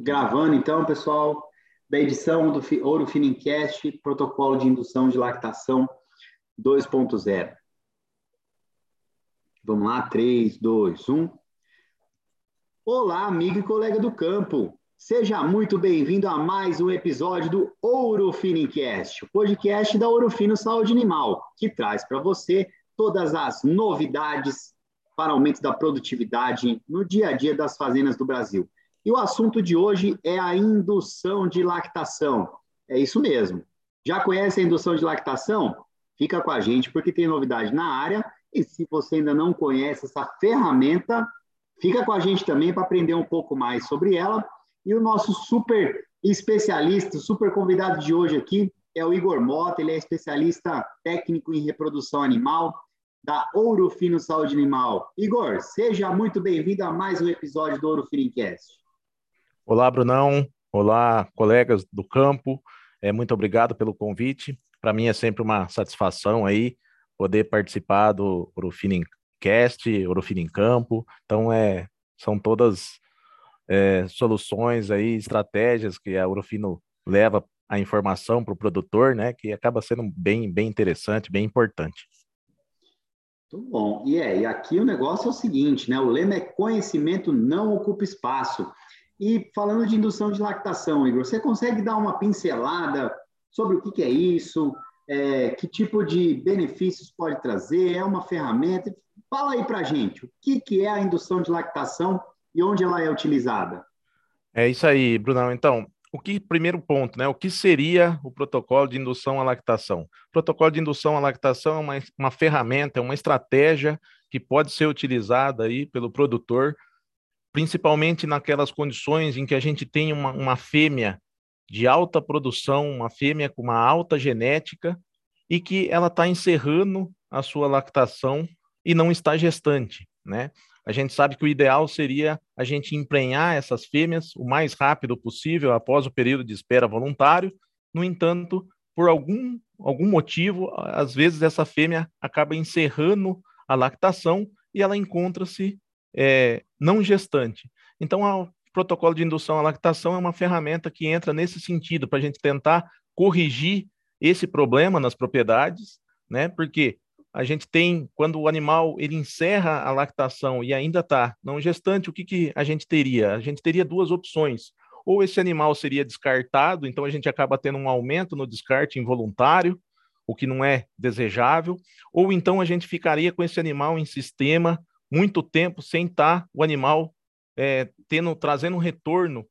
Gravando então, pessoal, da edição do Ouro Finincast, protocolo de indução de lactação 2.0. Vamos lá, 3, 2, 1. Olá, amigo e colega do campo. Seja muito bem-vindo a mais um episódio do Ouro Finincast, o podcast da Ouro Fino Saúde Animal, que traz para você todas as novidades para aumento da produtividade no dia a dia das fazendas do Brasil. E o assunto de hoje é a indução de lactação. É isso mesmo. Já conhece a indução de lactação? Fica com a gente porque tem novidade na área. E se você ainda não conhece essa ferramenta, fica com a gente também para aprender um pouco mais sobre ela. E o nosso super especialista, super convidado de hoje aqui é o Igor Mota. Ele é especialista técnico em reprodução animal da Ouro Fino Saúde Animal. Igor, seja muito bem-vindo a mais um episódio do Ouro Finicast. Olá, Brunão. Olá, colegas do campo. É, muito obrigado pelo convite. Para mim é sempre uma satisfação aí poder participar do Orofinincast, Orofino em Campo. Então, é, são todas é, soluções aí, estratégias que a Orofino leva a informação para o produtor, né, que acaba sendo bem, bem interessante, bem importante. Muito bom. E, é, e aqui o negócio é o seguinte, né? O lema é conhecimento não ocupa espaço. E falando de indução de lactação, Igor, você consegue dar uma pincelada sobre o que, é isso, é, que tipo de benefícios pode trazer, é uma ferramenta? Fala aí para gente, o que, que é a indução de lactação e onde ela é utilizada? É isso aí, Brunão. Então, o que primeiro ponto, né? O que seria o protocolo de indução à lactação? O protocolo de indução à lactação é uma, uma ferramenta, é uma estratégia que pode ser utilizada aí pelo produtor principalmente naquelas condições em que a gente tem uma, uma fêmea de alta produção, uma fêmea com uma alta genética e que ela está encerrando a sua lactação e não está gestante, né? A gente sabe que o ideal seria a gente emprenhar essas fêmeas o mais rápido possível após o período de espera voluntário. No entanto, por algum, algum motivo, às vezes essa fêmea acaba encerrando a lactação e ela encontra-se é, não gestante. Então, o protocolo de indução à lactação é uma ferramenta que entra nesse sentido, para a gente tentar corrigir esse problema nas propriedades, né? Porque a gente tem, quando o animal ele encerra a lactação e ainda está não gestante, o que, que a gente teria? A gente teria duas opções. Ou esse animal seria descartado, então a gente acaba tendo um aumento no descarte involuntário, o que não é desejável, ou então a gente ficaria com esse animal em sistema muito tempo sem estar o animal é, tendo trazendo um retorno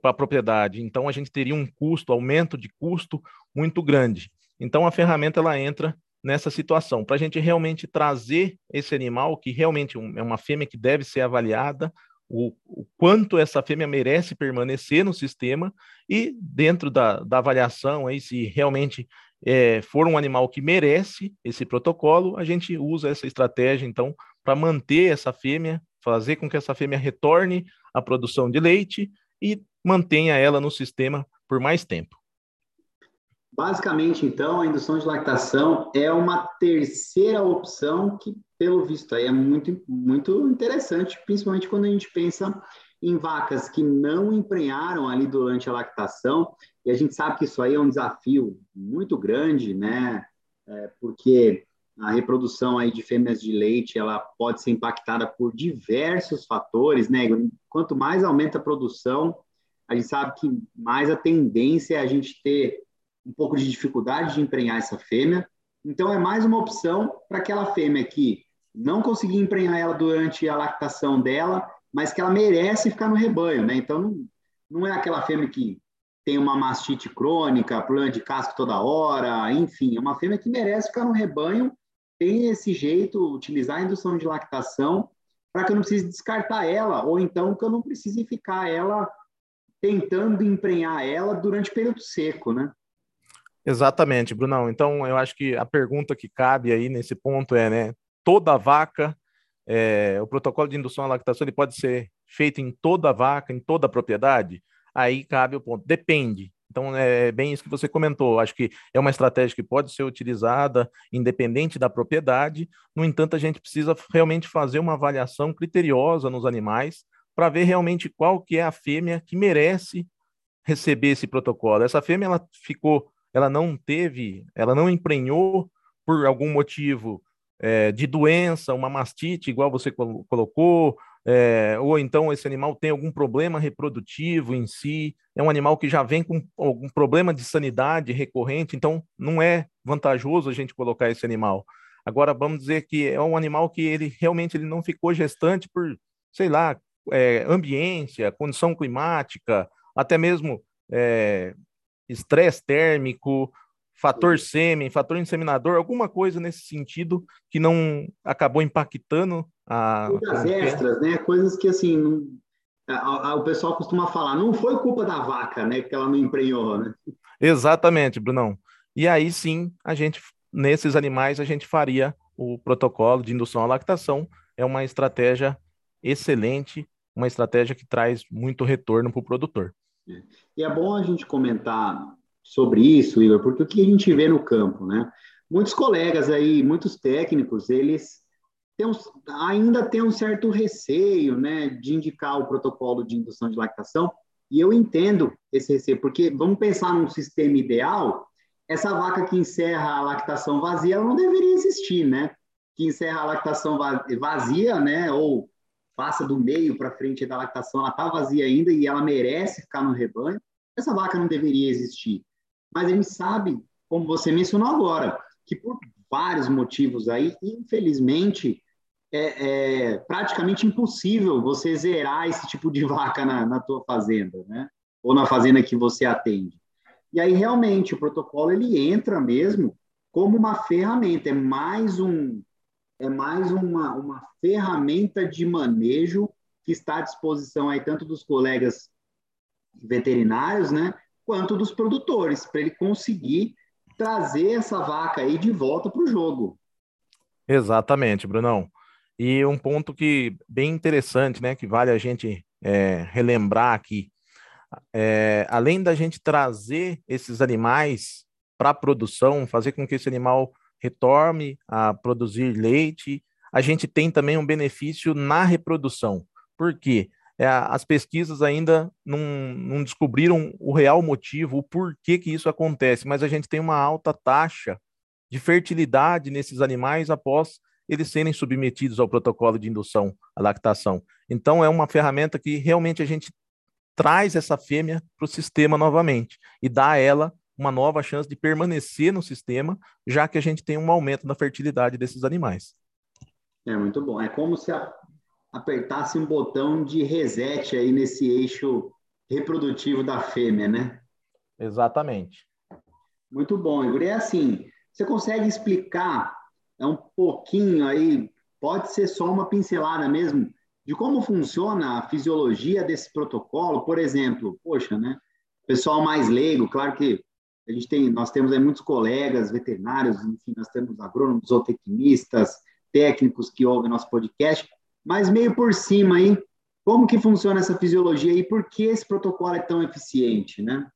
para a propriedade. Então a gente teria um custo, aumento de custo muito grande. Então a ferramenta ela entra nessa situação para a gente realmente trazer esse animal que realmente é uma fêmea que deve ser avaliada, o, o, quanto essa fêmea merece permanecer no sistema e dentro da, da avaliação aí se realmente é, for um animal que merece esse protocolo, a gente usa essa estratégia então para manter essa fêmea, fazer com que essa fêmea retorne à produção de leite e mantenha ela no sistema por mais tempo. Basicamente, então, a indução de lactação é uma terceira opção que, pelo visto, aí é muito, muito interessante, principalmente quando a gente pensa em vacas que não emprenharam ali durante a lactação, e a gente sabe que isso aí é um desafio muito grande, né? É, porque a reprodução aí de fêmeas de leite ela pode ser impactada por diversos fatores, né? Quanto mais aumenta a produção, a gente sabe que mais a tendência é a gente ter um pouco de dificuldade de emprenhar essa fêmea. Então é mais uma opção para aquela fêmea que não conseguir emprenhar ela durante a lactação dela, mas que ela merece ficar no rebanho, né? Então não, não é aquela fêmea que tem uma mastite crônica, problema de casco toda hora, enfim, é uma fêmea que merece ficar no rebanho tem esse jeito, utilizar a indução de lactação, para que eu não precise descartar ela, ou então que eu não precise ficar ela tentando emprenhar ela durante o período seco, né? Exatamente, Brunão. Então, eu acho que a pergunta que cabe aí nesse ponto é, né, toda vaca, é, o protocolo de indução à lactação, ele pode ser feito em toda vaca, em toda propriedade? Aí cabe o ponto, depende. Então, é bem isso que você comentou. Acho que é uma estratégia que pode ser utilizada independente da propriedade. No entanto, a gente precisa realmente fazer uma avaliação criteriosa nos animais para ver realmente qual que é a fêmea que merece receber esse protocolo. Essa fêmea ela ficou, ela não teve, ela não emprenhou por algum motivo é, de doença, uma mastite, igual você colocou, é, ou então esse animal tem algum problema reprodutivo em si, é um animal que já vem com algum problema de sanidade recorrente, então não é vantajoso a gente colocar esse animal. Agora, vamos dizer que é um animal que ele realmente ele não ficou gestante por, sei lá, é, ambiência, condição climática, até mesmo é, estresse térmico, fator sêmen, fator inseminador, alguma coisa nesse sentido que não acabou impactando a. Coisas extras, né? Coisas que assim. Não... A, a, o pessoal costuma falar, não foi culpa da vaca, né? Que ela não emprenhou, né? Exatamente, Brunão. E aí sim, a gente, nesses animais, a gente faria o protocolo de indução à lactação. É uma estratégia excelente, uma estratégia que traz muito retorno para o produtor. É. E é bom a gente comentar sobre isso, Igor, porque o que a gente vê no campo, né? Muitos colegas aí, muitos técnicos, eles têm um, ainda têm um certo receio, né, de indicar o protocolo de indução de lactação, e eu entendo esse receio, porque vamos pensar num sistema ideal, essa vaca que encerra a lactação vazia, ela não deveria existir, né? Que encerra a lactação vazia, né, ou passa do meio para frente da lactação, ela está vazia ainda e ela merece ficar no rebanho, essa vaca não deveria existir. Mas a gente sabe, como você mencionou agora, que por vários motivos aí, infelizmente, é, é praticamente impossível você zerar esse tipo de vaca na, na tua fazenda, né? Ou na fazenda que você atende. E aí, realmente, o protocolo ele entra mesmo como uma ferramenta, é mais um, é mais uma, uma ferramenta de manejo que está à disposição aí tanto dos colegas veterinários, né, quanto dos produtores, para ele conseguir trazer essa vaca aí de volta para o jogo. Exatamente, Brunão. E um ponto que bem interessante, né, que vale a gente é, relembrar aqui, é, além da gente trazer esses animais para a produção, fazer com que esse animal retorne a produzir leite, a gente tem também um benefício na reprodução. Por quê? É, as pesquisas ainda não, não, descobriram o real motivo, o porquê que isso acontece, mas a gente tem uma alta taxa de fertilidade nesses animais após eles serem submetidos ao protocolo de indução à lactação. Então, é uma ferramenta que realmente a gente traz essa fêmea para o sistema novamente e dá a ela uma nova chance de permanecer no sistema, já que a gente tem um aumento da fertilidade desses animais. É muito bom. É como se a apertasse um botão de reset aí nesse eixo reprodutivo da fêmea, né? Exatamente. Muito bom, Igor. E é assim, você consegue explicar é um pouquinho aí, pode ser só uma pincelada mesmo, de como funciona a fisiologia desse protocolo? Por exemplo, poxa, né? Pessoal mais leigo, claro que a gente tem, nós temos aí muitos colegas veterinários, enfim, nós temos agrônomos, zootecnistas, técnicos que ouvem nosso podcast, mas meio por cima aí, como que funciona essa fisiologia e por que esse protocolo é tão eficiente, né?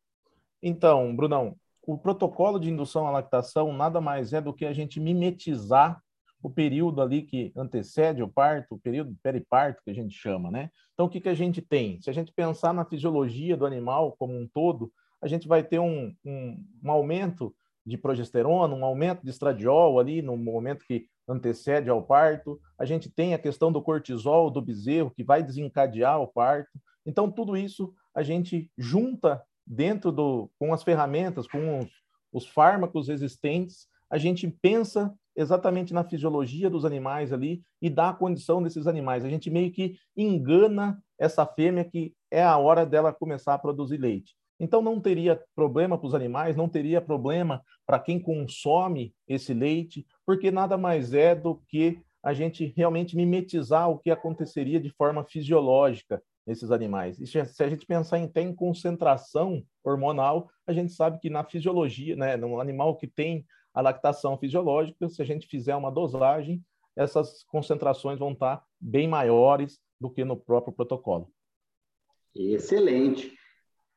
Então, Brunão, o protocolo de indução à lactação nada mais é do que a gente mimetizar o período ali que antecede o parto, o período periparto que a gente chama, né? Então, o que, que a gente tem? Se a gente pensar na fisiologia do animal como um todo, a gente vai ter um, um, um aumento de progesterona, um aumento de estradiol ali no momento que antecede ao parto. A gente tem a questão do cortisol do bezerro que vai desencadear o parto. Então tudo isso a gente junta dentro do com as ferramentas, com os, os fármacos existentes, a gente pensa exatamente na fisiologia dos animais ali e dá a condição desses animais. A gente meio que engana essa fêmea que é a hora dela começar a produzir leite. Então não teria problema para os animais, não teria problema para quem consome esse leite, porque nada mais é do que a gente realmente mimetizar o que aconteceria de forma fisiológica nesses animais. E se a gente pensar em, até em concentração hormonal, a gente sabe que na fisiologia, né, no animal que tem a lactação fisiológica, se a gente fizer uma dosagem, essas concentrações vão estar bem maiores do que no próprio protocolo. Excelente.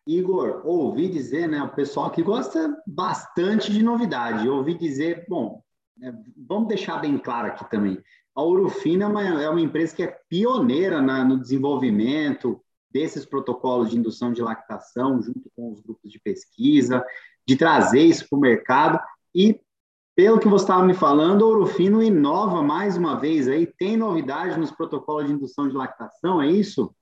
Igor, ouvi dizer, né? O pessoal aqui gosta bastante de novidade. ouvi dizer, bom, né, vamos deixar bem claro aqui também. a Urufina é uma, é uma empresa que é pioneira na, no desenvolvimento desses protocolos de indução de lactação, junto com os grupos de pesquisa, de trazer isso para o mercado. E, pelo que você estava me falando, a Urufino inova mais uma vez aí, tem novidade nos protocolos de indução de lactação, é isso?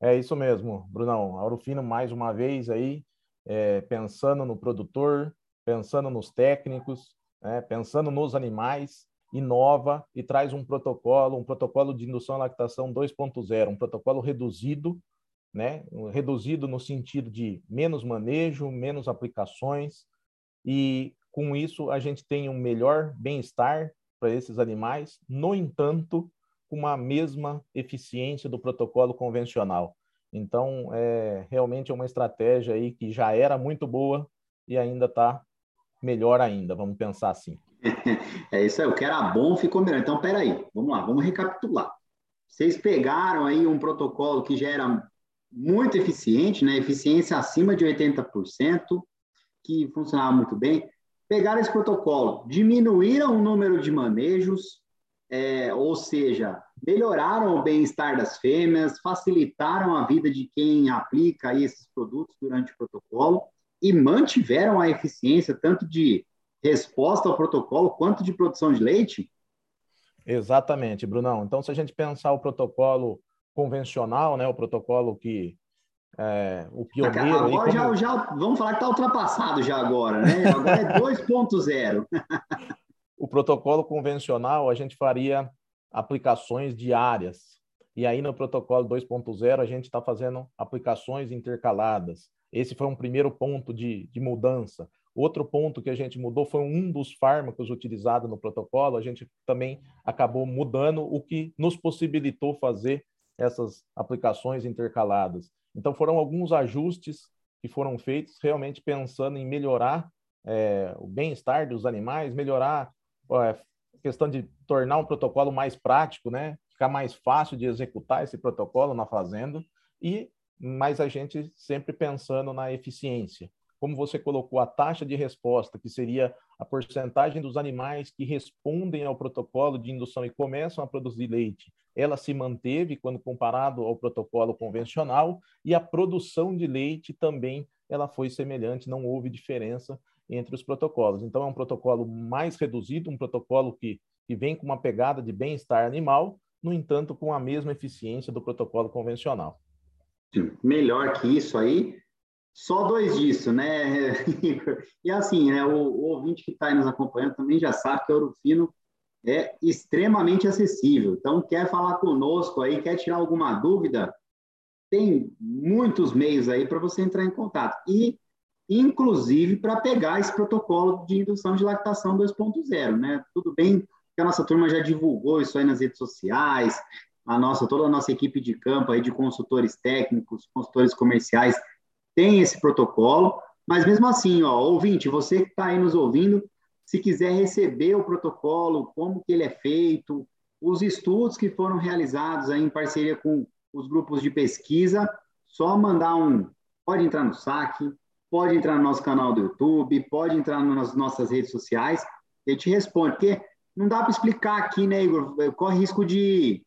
É isso mesmo, Brunão. A Urufino, mais uma vez aí, é, pensando no produtor, pensando nos técnicos, né, pensando nos animais, inova e traz um protocolo, um protocolo de indução à lactação 2.0, um protocolo reduzido, né? Reduzido no sentido de menos manejo, menos aplicações e com isso a gente tem um melhor bem-estar para esses animais, no entanto, com uma mesma eficiência do protocolo convencional. Então, é realmente é uma estratégia aí que já era muito boa e ainda está melhor ainda, vamos pensar assim. É isso aí, o que era bom ficou melhor. Então, peraí, vamos lá, vamos recapitular. Vocês pegaram aí um protocolo que já era muito eficiente, né? eficiência acima de 80%, que funcionava muito bem. Pegaram esse protocolo, diminuíram o número de manejos, é, ou seja, melhoraram o bem-estar das fêmeas, facilitaram a vida de quem aplica esses produtos durante o protocolo e mantiveram a eficiência tanto de resposta ao protocolo quanto de produção de leite? Exatamente, Brunão. Então, se a gente pensar o protocolo convencional, né, o protocolo que é, o pioneiro. Agora aí, como... já, já vamos falar que está ultrapassado já agora, né? Agora é 2.0. o protocolo convencional a gente faria aplicações diárias. E aí no protocolo 2.0 a gente está fazendo aplicações intercaladas. Esse foi um primeiro ponto de, de mudança. Outro ponto que a gente mudou foi um dos fármacos utilizados no protocolo. A gente também acabou mudando o que nos possibilitou fazer essas aplicações intercaladas. Então, foram alguns ajustes que foram feitos realmente pensando em melhorar é, o bem-estar dos animais, melhorar questão de tornar um protocolo mais prático, né? Ficar mais fácil de executar esse protocolo na fazenda e mas a gente sempre pensando na eficiência. Como você colocou a taxa de resposta, que seria a porcentagem dos animais que respondem ao protocolo de indução e começam a produzir leite, ela se manteve quando comparado ao protocolo convencional e a produção de leite também ela foi semelhante, não houve diferença entre os protocolos. Então é um protocolo mais reduzido, um protocolo que, que vem com uma pegada de bem-estar animal, no entanto com a mesma eficiência do protocolo convencional. Melhor que isso aí, só dois disso, né, E assim, né, o, o ouvinte que está nos acompanhando também já sabe que o Ouro Fino é extremamente acessível. Então, quer falar conosco aí, quer tirar alguma dúvida, tem muitos meios aí para você entrar em contato. E, inclusive, para pegar esse protocolo de indução de lactação 2.0, né? Tudo bem que a nossa turma já divulgou isso aí nas redes sociais, a nossa, toda a nossa equipe de campo aí de consultores técnicos, consultores comerciais tem esse protocolo, mas mesmo assim, ó, ouvinte, você que está aí nos ouvindo, se quiser receber o protocolo, como que ele é feito, os estudos que foram realizados aí em parceria com os grupos de pesquisa, só mandar um, pode entrar no saque, pode entrar no nosso canal do YouTube, pode entrar nas nossas redes sociais, ele te responde, porque não dá para explicar aqui, né, Igor? Corre risco de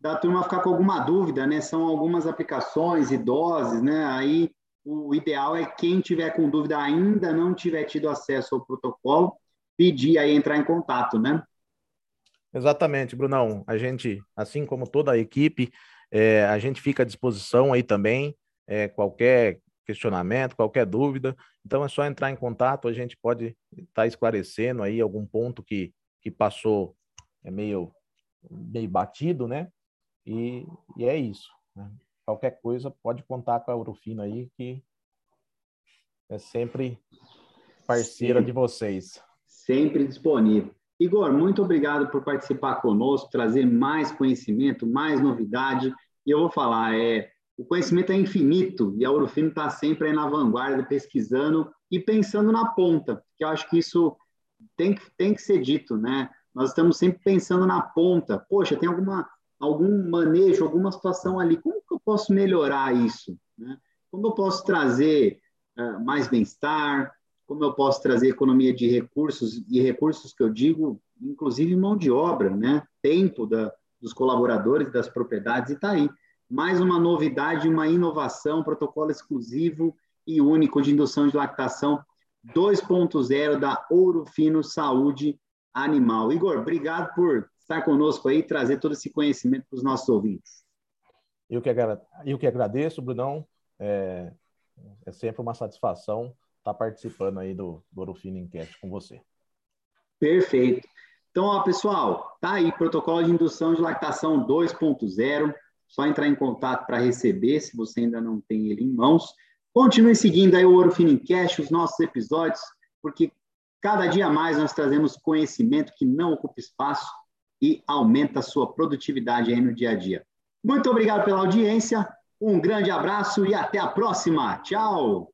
da turma ficar com alguma dúvida, né? São algumas aplicações e doses, né? Aí o ideal é quem tiver com dúvida ainda não tiver tido acesso ao protocolo, pedir aí entrar em contato, né? Exatamente, Brunão. A gente, assim como toda a equipe, é, a gente fica à disposição aí também, é, qualquer questionamento, qualquer dúvida. Então é só entrar em contato, a gente pode estar tá esclarecendo aí algum ponto que, que passou é meio, meio batido, né? E, e é isso. Né? Qualquer coisa, pode contar com a Urufino aí, que é sempre parceira Sim. de vocês. Sempre disponível. Igor, muito obrigado por participar conosco, trazer mais conhecimento, mais novidade. E eu vou falar, é, o conhecimento é infinito e a Urufino está sempre na vanguarda, pesquisando e pensando na ponta, que eu acho que isso tem, tem que ser dito, né? Nós estamos sempre pensando na ponta. Poxa, tem alguma algum manejo, alguma situação ali, como que eu posso melhorar isso? Né? Como eu posso trazer uh, mais bem-estar? Como eu posso trazer economia de recursos, e recursos que eu digo, inclusive mão de obra, né? tempo da, dos colaboradores das propriedades e está aí. Mais uma novidade, uma inovação, protocolo exclusivo e único de indução de lactação 2.0 da Ouro Fino Saúde Animal. Igor, obrigado por estar conosco aí e trazer todo esse conhecimento para os nossos ouvintes. Eu que, eu que agradeço, Brunão. É, é sempre uma satisfação estar participando aí do, do Ouro Fino Enquete com você. Perfeito. Então, ó, pessoal, tá aí, protocolo de indução de lactação 2.0. Só entrar em contato para receber, se você ainda não tem ele em mãos. Continue seguindo aí o Ouro Cash, os nossos episódios, porque cada dia mais nós trazemos conhecimento que não ocupa espaço e aumenta a sua produtividade aí no dia a dia. Muito obrigado pela audiência, um grande abraço e até a próxima. Tchau!